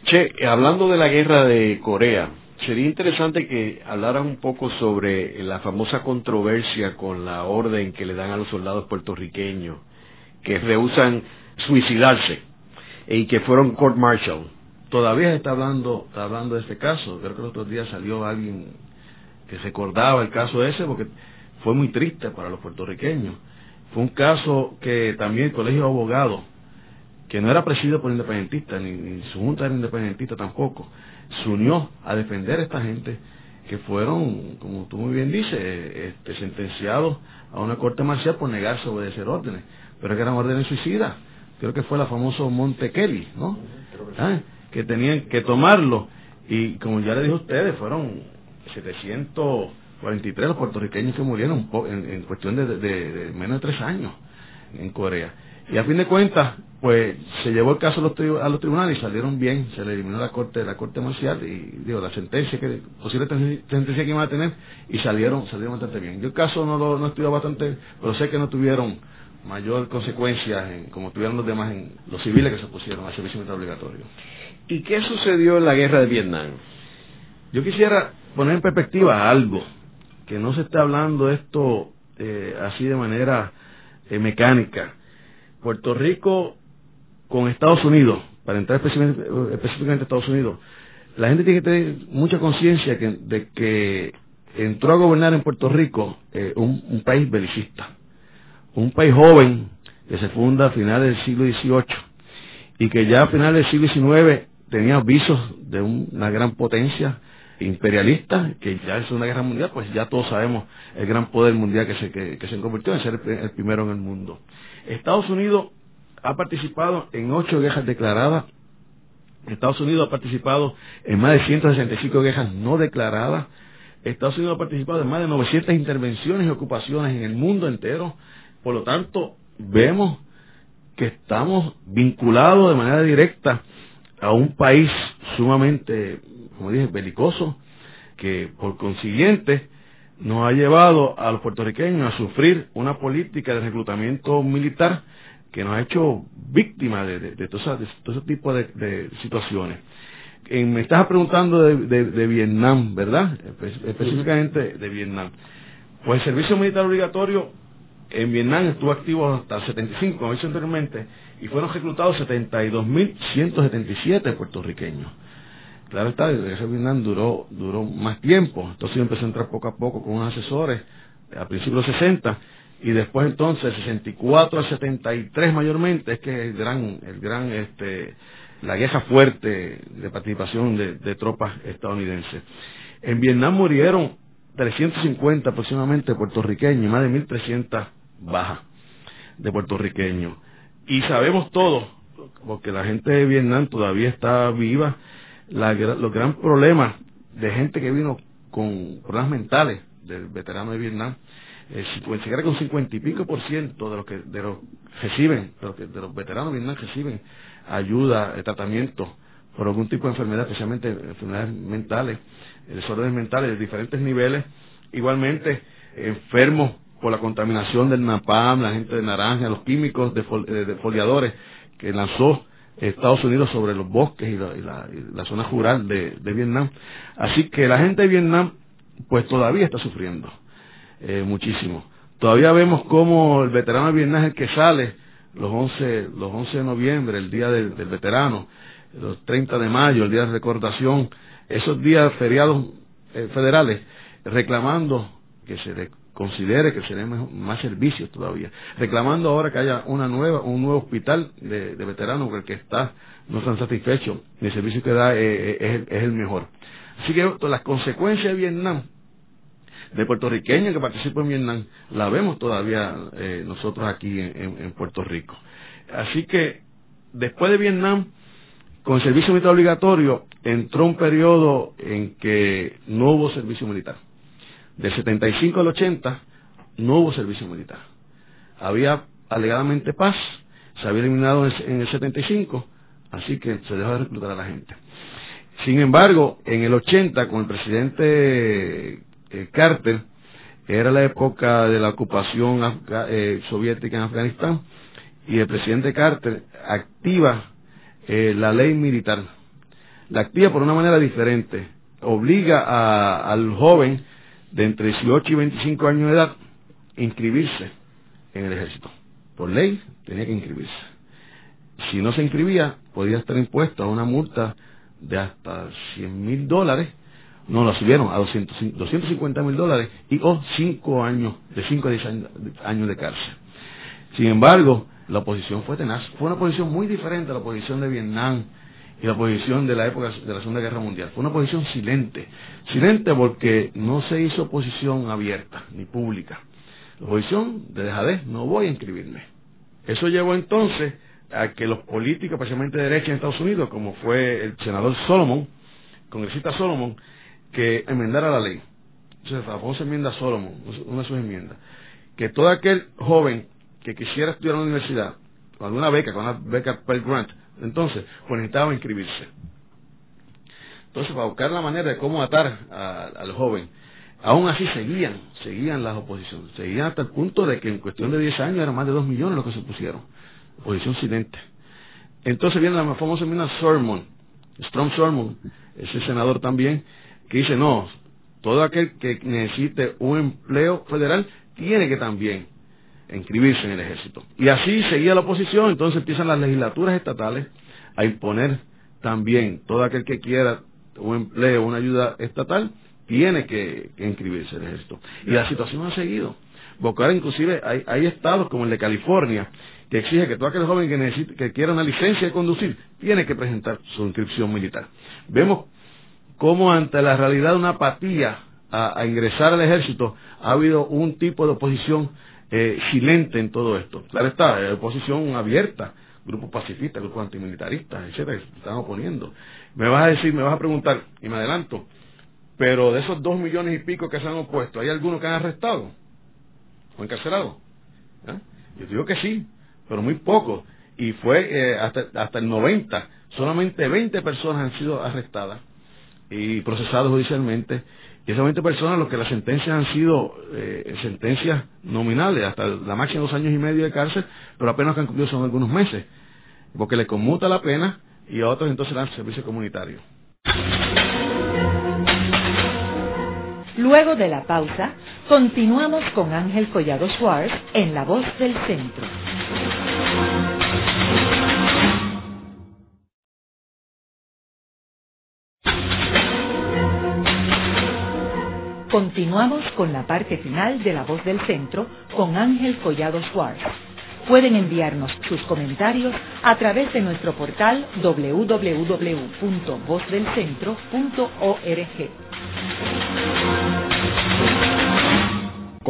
Che, hablando de la guerra de Corea, sería interesante que hablaran un poco sobre la famosa controversia con la orden que le dan a los soldados puertorriqueños que rehusan suicidarse y que fueron court martial todavía se está hablando, está hablando de este caso. Creo que el otro día salió alguien que recordaba el caso ese porque fue muy triste para los puertorriqueños. Fue un caso que también el Colegio de Abogados, que no era presidido por independentistas, ni, su junta era independentista tampoco, se unió a defender a esta gente que fueron, como tú muy bien dices, este, sentenciados a una corte marcial por negarse a obedecer órdenes, pero que eran órdenes suicidas. Creo que fue la famosa Monte Kelly, ¿no? Ah, que tenían que tomarlo. Y como ya le dije a ustedes, fueron 743 los puertorriqueños que murieron en, cuestión de, menos de tres años en Corea. Y a fin de cuentas, pues se llevó el caso a los, tribunales y salieron bien, se le eliminó la corte la corte marcial y digo la sentencia que posible sentencia que iban a tener y salieron salieron bastante bien. Yo el caso no lo no estudiado bastante, pero sé que no tuvieron mayor consecuencia en, como tuvieron los demás en los civiles que se pusieron al servicio militar obligatorio. ¿Y qué sucedió en la guerra de Vietnam? Yo quisiera poner en perspectiva algo, que no se está hablando esto eh, así de manera eh, mecánica. Puerto Rico con Estados Unidos, para entrar específicamente, a Estados Unidos, la gente tiene que tener mucha conciencia de que entró a gobernar en Puerto Rico eh, un, un, país belicista, un país joven que se funda a finales del siglo XVIII y que ya a finales del siglo XIX tenía visos de una gran potencia imperialista, que ya es una guerra mundial, pues ya todos sabemos el gran poder mundial que se, que, se convirtió en ser el, primero en el mundo. Estados Unidos ha participado en ocho guerras declaradas, Estados Unidos ha participado en más de 165 guerras no declaradas, Estados Unidos ha participado en más de 900 intervenciones y ocupaciones en el mundo entero, por lo tanto, vemos que estamos vinculados de manera directa a un país sumamente, como dije, belicoso, que por consiguiente nos ha llevado a los puertorriqueños a sufrir una política de reclutamiento militar que nos ha hecho víctimas de, de, de, todo, ese tipo de, situaciones. me estás preguntando de, Vietnam, ¿verdad? específicamente de Vietnam. Pues el servicio militar obligatorio en Vietnam estuvo activo hasta el 75, como he dicho anteriormente, y fueron reclutados 72.177 puertorriqueños. Claro está, ese Vietnam duró, duró más tiempo, entonces yo empecé a entrar poco a poco con unos asesores a principios de los 60 y después entonces 64 a 73 mayormente es que el gran, el gran, este, la guerra fuerte de participación de, de tropas estadounidenses. En Vietnam murieron 350 aproximadamente puertorriqueños más de 1.300 bajas de puertorriqueños. Y sabemos todos, porque la gente de Vietnam todavía está viva, los gran problemas de gente que vino con problemas mentales del veterano de Vietnam, eh, se un cincuenta y pico por ciento de los que de los reciben, de los, de los veteranos de Vietnam reciben ayuda, de tratamiento por algún tipo de enfermedad, especialmente enfermedades mentales, desórdenes mentales de diferentes niveles, igualmente enfermos por la contaminación del napalm, la gente de naranja, los químicos de, foliadores que lanzó Estados Unidos sobre los bosques y la, zona rural de, Vietnam. Así que la gente de Vietnam, pues todavía está sufriendo eh, muchísimo. Todavía vemos como el veterano de Vietnam es el que sale los 11, los 11 de noviembre, el día del, veterano, los 30 de mayo, el día de recordación, esos días feriados eh, federales, reclamando que se considere que se más servicios todavía. Reclamando ahora que haya una nueva, un nuevo hospital de, veteranos, porque el que está no están satisfechos, el servicio que da eh, eh, es, el mejor. Así que las consecuencias de Vietnam, de puertorriqueños que participan en Vietnam, la vemos todavía eh, nosotros aquí en, Puerto Rico. Así que después de Vietnam, con el servicio militar obligatorio, entró un periodo en que no hubo servicio militar. Del 75 al 80 no hubo servicio militar. Había alegadamente paz, se había eliminado en el 75, así que se dejó de reclutar a la gente. Sin embargo, en el 80, con el presidente eh, Carter, era la época de la ocupación eh, soviética en Afganistán, y el presidente Carter activa eh, la ley militar. La activa por una manera diferente. Obliga al joven de entre 18 y 25 años de edad inscribirse en el ejército. Por ley tenía que inscribirse. Si no se inscribía, podía estar impuesto a una multa de hasta 100 mil dólares. No, lo subieron a 250 mil dólares y o 5 años, de 5 a 10 años de cárcel. Sin embargo, la oposición fue tenaz. Fue una posición muy diferente a la posición de Vietnam y la posición de la época de la Segunda Guerra Mundial. Fue una posición silente. Silente porque no se hizo oposición abierta ni pública. La oposición de dejadez, no voy a inscribirme. Eso llevó entonces a que los políticos, especialmente de derecha en Estados Unidos, como fue el senador Solomon, congresista Solomon, que enmendara la ley. Entonces, la famosa enmienda Solomon, una de sus enmiendas, que todo aquel joven que quisiera estudiar en la universidad, con alguna beca, con una beca Pell Grant, entonces, pues necesitaba inscribirse. Entonces, para buscar la manera de cómo atar al joven, aún así seguían, seguían las oposiciones, seguían hasta el punto de que en cuestión de 10 años eran más de 2 millones los que se pusieron. Oposición silente. Entonces viene la famosa mina Sormon, Strom Sormon, ese senador también, que dice, no, todo aquel que necesite un empleo federal tiene que también inscribirse en el ejército. Y así seguía la oposición, entonces empiezan las legislaturas estatales a imponer también todo aquel que quiera un empleo, una ayuda estatal, tiene que, inscribirse en el ejército. Y la situación ha seguido. Porque inclusive hay, hay estados como el de California que exige que todo aquel joven que, necesite, que quiera una licencia de conducir tiene que presentar su inscripción militar. Vemos cómo ante la realidad de una apatía a ingresar al ejército ha habido un tipo de oposición eh, silente en todo esto. Claro está, eh, oposición abierta, grupos pacifistas, grupos antimilitaristas, etcétera, que se están oponiendo. Me vas a decir, me vas a preguntar, y me adelanto, pero de esos dos millones y pico que se han opuesto, ¿hay algunos que han arrestado o encarcelado? ¿Eh? Yo digo que sí, pero muy poco. Y fue eh, hasta, hasta el 90, solamente 20 personas han sido arrestadas y procesadas judicialmente y esas 20 personas, los que las sentencias han sido eh, sentencias nominales, hasta la máxima dos años y medio de cárcel, pero apenas que han cumplido son algunos meses, porque le conmuta la pena y a otros entonces dan servicio comunitario. Luego de la pausa, continuamos con Ángel Collado Schwartz en La Voz del Centro. Continuamos con la parte final de La Voz del Centro con Ángel Collado Schwartz. Pueden enviarnos sus comentarios a través de nuestro portal www.vozdelcentro.org.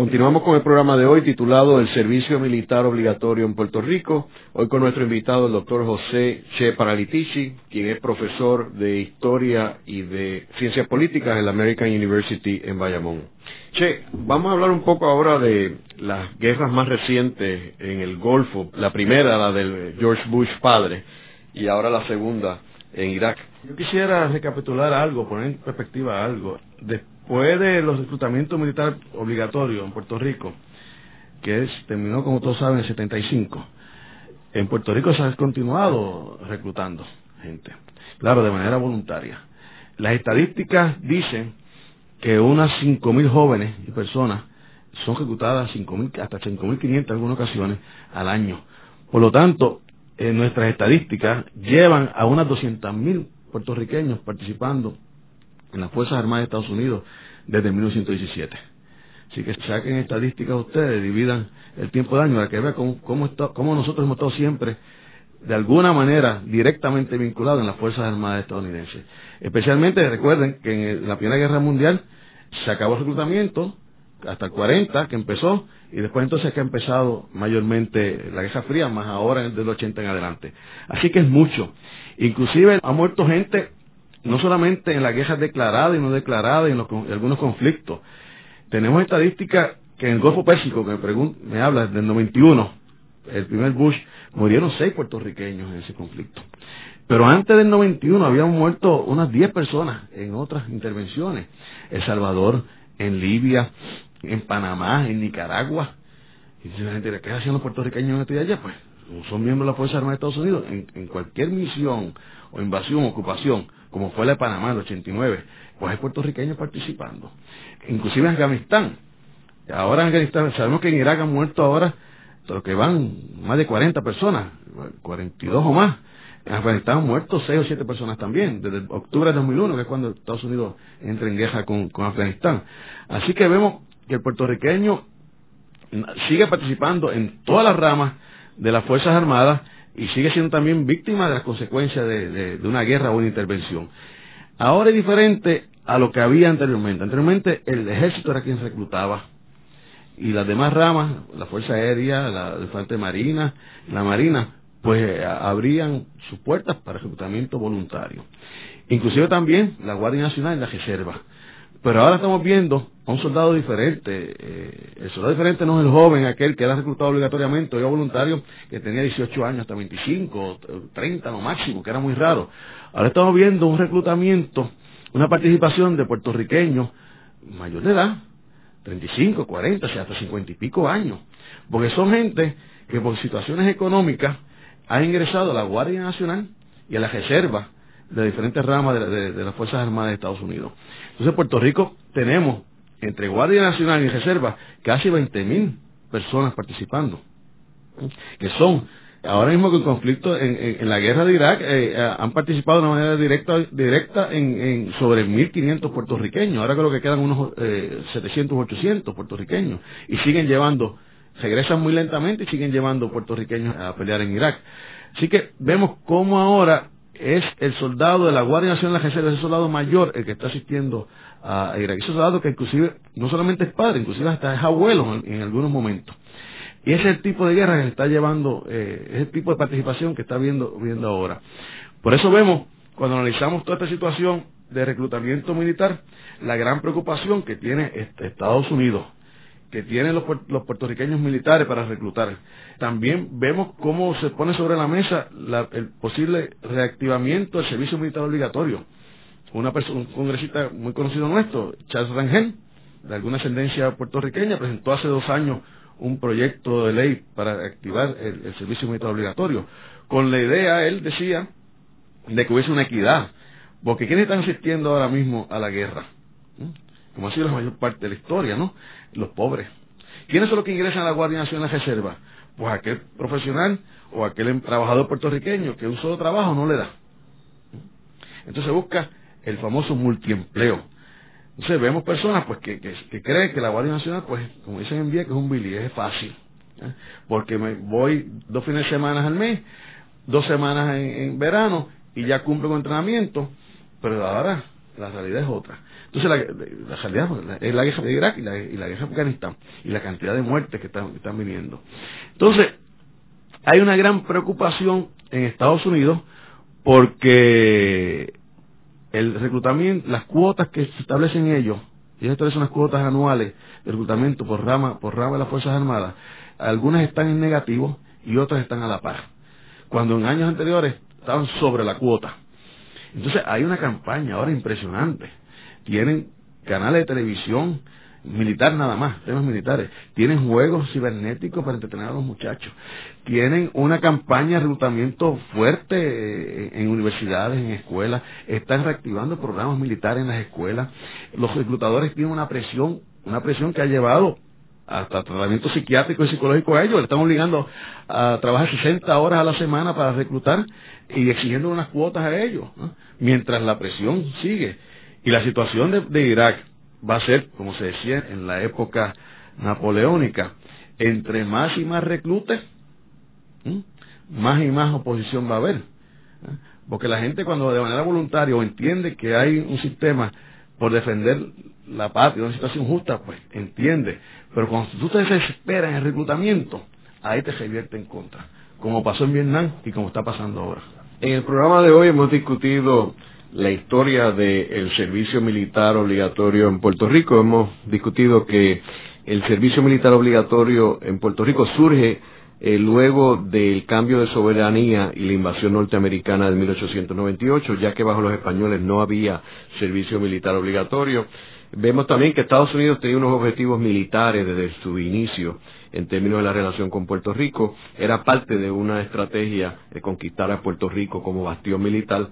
Continuamos con el programa de hoy titulado El Servicio Militar Obligatorio en Puerto Rico. Hoy con nuestro invitado, el doctor José Che Paralitici, quien es profesor de Historia y de Ciencias Políticas en la American University en Bayamón. Che, vamos a hablar un poco ahora de las guerras más recientes en el Golfo. La primera, la del George Bush padre, y ahora la segunda en Irak. Yo quisiera recapitular algo, poner en perspectiva algo. Después de los reclutamientos militares obligatorios en Puerto Rico, que es, terminó, como todos saben, en 75, en Puerto Rico se ha continuado reclutando gente, claro, de manera voluntaria. Las estadísticas dicen que unas 5.000 jóvenes y personas son reclutadas 5.000 hasta 5.500 en algunas ocasiones al año. Por lo tanto, en nuestras estadísticas llevan a unas 200.000 puertorriqueños participando en las Fuerzas Armadas de Estados Unidos desde 1917. Así que saquen estadísticas ustedes, dividan el tiempo de año para que vean cómo, cómo, nosotros hemos estado siempre, de alguna manera, directamente vinculados en las Fuerzas Armadas estadounidenses. Especialmente, recuerden que en la Primera Guerra Mundial se acabó el reclutamiento, hasta el 40 que empezó, y después entonces que ha empezado mayormente la Guerra Fría, más ahora del 80 en adelante. Así que es mucho. Inclusive ha muerto gente no solamente en las guerras declaradas y no declaradas y en, algunos conflictos. Tenemos estadísticas que en el Golfo Pérsico, que me, me habla del 91, el primer Bush, murieron seis puertorriqueños en ese conflicto. Pero antes del 91 habían muerto unas 10 personas en otras intervenciones. El Salvador, en Libia, en Panamá, en Nicaragua. Y la gente, ¿qué haciendo los puertorriqueños en este allá? Pues son miembros de la Fuerza Armada de Estados Unidos. En, cualquier misión o invasión o ocupación, como fue la de Panamá en el 89, pues hay puertorriqueños participando. Inclusive en Afganistán. Ahora en Afganistán, sabemos que en Irak han muerto ahora, pero que van más de 40 personas, 42 o más. En Afganistán han muerto 6 o 7 personas también, desde octubre de 2001, que es cuando Estados Unidos entra en guerra con, con Afganistán. Así que vemos que el puertorriqueño sigue participando en todas las ramas de las Fuerzas Armadas y sigue siendo también víctima de las consecuencias de, una guerra o una intervención. Ahora es diferente a lo que había anteriormente. Anteriormente el ejército era quien reclutaba y las demás ramas, la Fuerza Aérea, la Defensa Marina, la Marina, pues abrían sus puertas para reclutamiento voluntario. Inclusive también la Guardia Nacional y la Reserva. Pero ahora estamos viendo a un soldado diferente. Eh, el soldado diferente no es el joven, aquel que era reclutado obligatoriamente, o voluntario, que tenía 18 años, hasta 25, 30 lo máximo, que era muy raro. Ahora estamos viendo un reclutamiento, una participación de puertorriqueños mayor de edad, 35, 40, hasta 50 y pico años. Porque son gente que por situaciones económicas ha ingresado a la Guardia Nacional y a la Reserva de diferentes ramas de, las Fuerzas Armadas de Estados Unidos. Entonces, en Puerto Rico tenemos, entre Guardia Nacional y Reserva, casi 20.000 personas participando, que son, ahora mismo con conflicto en, la guerra de Irak, eh, eh, han participado de una manera directa, directa en, en sobre 1.500 puertorriqueños, ahora creo que quedan unos eh, 700 800 puertorriqueños, y siguen llevando, regresan muy lentamente y siguen llevando puertorriqueños a pelear en Irak. Así que vemos cómo ahora es el soldado de la Guardia Nacional de la Reserva, ese soldado mayor, el que está asistiendo a Irak. Ese soldado que inclusive no solamente es padre, inclusive hasta es abuelo en, algunos momentos. Y ese es el tipo de guerra que está llevando, eh, es el tipo de participación que está viendo, viendo ahora. Por eso vemos, cuando analizamos toda esta situación de reclutamiento militar, la gran preocupación que tiene Estados Unidos que tienen los, puertorriqueños militares para reclutar. También vemos cómo se pone sobre la mesa el posible reactivamiento del servicio militar obligatorio. Una persona, un congresista muy conocido nuestro, Charles Rangel, de alguna ascendencia puertorriqueña, presentó hace dos años un proyecto de ley para activar el, servicio militar obligatorio. Con la idea, él decía, de que hubiese una equidad. Porque ¿quiénes están asistiendo ahora mismo a la guerra? ¿Mm? Como ha sido la mayor parte de la historia, ¿no? los pobres. ¿Quiénes son los que ingresan a la Guardia Nacional de Reserva? Pues aquel profesional o aquel trabajador puertorriqueño que un solo trabajo no le da. Entonces busca el famoso multiempleo. Entonces vemos personas pues que, que, creen que la Guardia Nacional, pues como dicen en vía, que es un billy, es fácil. ¿eh? Porque me voy dos fines de semana al mes, dos semanas en, verano y ya cumplo con entrenamiento, pero ahora la realidad es otra. Entonces, la, realidad es la guerra de Irak y la, guerra de Afganistán y la cantidad de muertes que están, están viniendo. Entonces, hay una gran preocupación en Estados Unidos porque el reclutamiento, las cuotas que se establecen ellos, ellos establecen unas cuotas anuales de reclutamiento por rama, por rama de las Fuerzas Armadas, algunas están en negativo y otras están a la par. Cuando en años anteriores estaban sobre la cuota. Entonces hay una campaña ahora impresionante tienen canales de televisión militar nada más, temas militares, tienen juegos cibernéticos para entretener a los muchachos, tienen una campaña de reclutamiento fuerte eh, en universidades, en escuelas, están reactivando programas militares en las escuelas, los reclutadores tienen una presión, una presión que ha llevado hasta tratamiento psiquiátrico y psicológico a ellos, le están obligando a trabajar 60 horas a la semana para reclutar y exigiendo unas cuotas a ellos, mientras la presión sigue y la situación de, Irak va a ser, como se decía en la época napoleónica, entre más y más reclutes, más y más oposición va a haber. Porque la gente cuando de manera voluntaria entiende que hay un sistema por defender la patria, una situación justa, pues entiende. Pero cuando tú te desesperas en el reclutamiento, ahí te revierte en contra, como pasó en Vietnam y como está pasando ahora. En el programa de hoy hemos discutido la historia del servicio militar obligatorio en Puerto Rico. Hemos discutido que el servicio militar obligatorio en Puerto Rico surge eh, luego del cambio de soberanía y la invasión norteamericana de 1898, ya que bajo los españoles no había servicio militar obligatorio. Vemos también que Estados Unidos tenía unos objetivos militares desde su inicio en términos de la relación con Puerto Rico. Era parte de una estrategia de conquistar a Puerto Rico como bastión militar.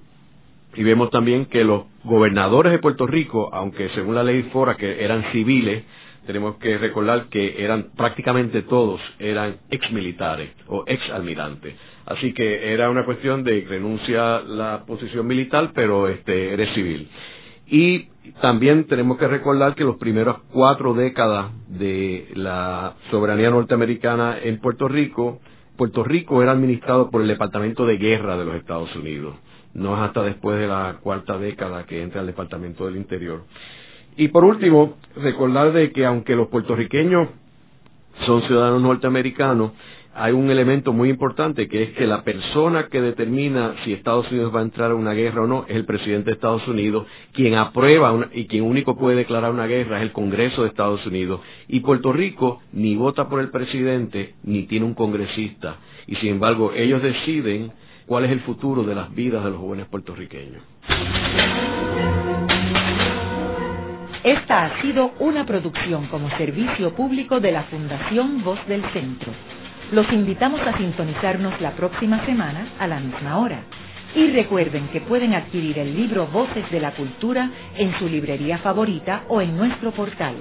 Y vemos también que los gobernadores de Puerto Rico, aunque según la ley fora que eran civiles, tenemos que recordar que eran prácticamente todos eran ex militares o ex almirantes. Así que era una cuestión de renuncia a la posición militar, pero este eres civil. Y también tenemos que recordar que los primeros cuatro décadas de la soberanía norteamericana en Puerto Rico, Puerto Rico era administrado por el Departamento de Guerra de los Estados Unidos. No es hasta después de la cuarta década que entra el Departamento del Interior. Y por último, recordar de que aunque los puertorriqueños son ciudadanos norteamericanos, hay un elemento muy importante que es que la persona que determina si Estados Unidos va a entrar a una guerra o no es el presidente de Estados Unidos, quien aprueba y quien único puede declarar una guerra es el Congreso de Estados Unidos. Y Puerto Rico ni vota por el presidente ni tiene un congresista. Y sin embargo, ellos deciden cuál es el futuro de las vidas de los jóvenes puertorriqueños. Esta ha sido una producción como servicio público de la Fundación Voz del Centro. Los invitamos a sintonizarnos la próxima semana a la misma hora. Y recuerden que pueden adquirir el libro Voces de la Cultura en su librería favorita o en nuestro portal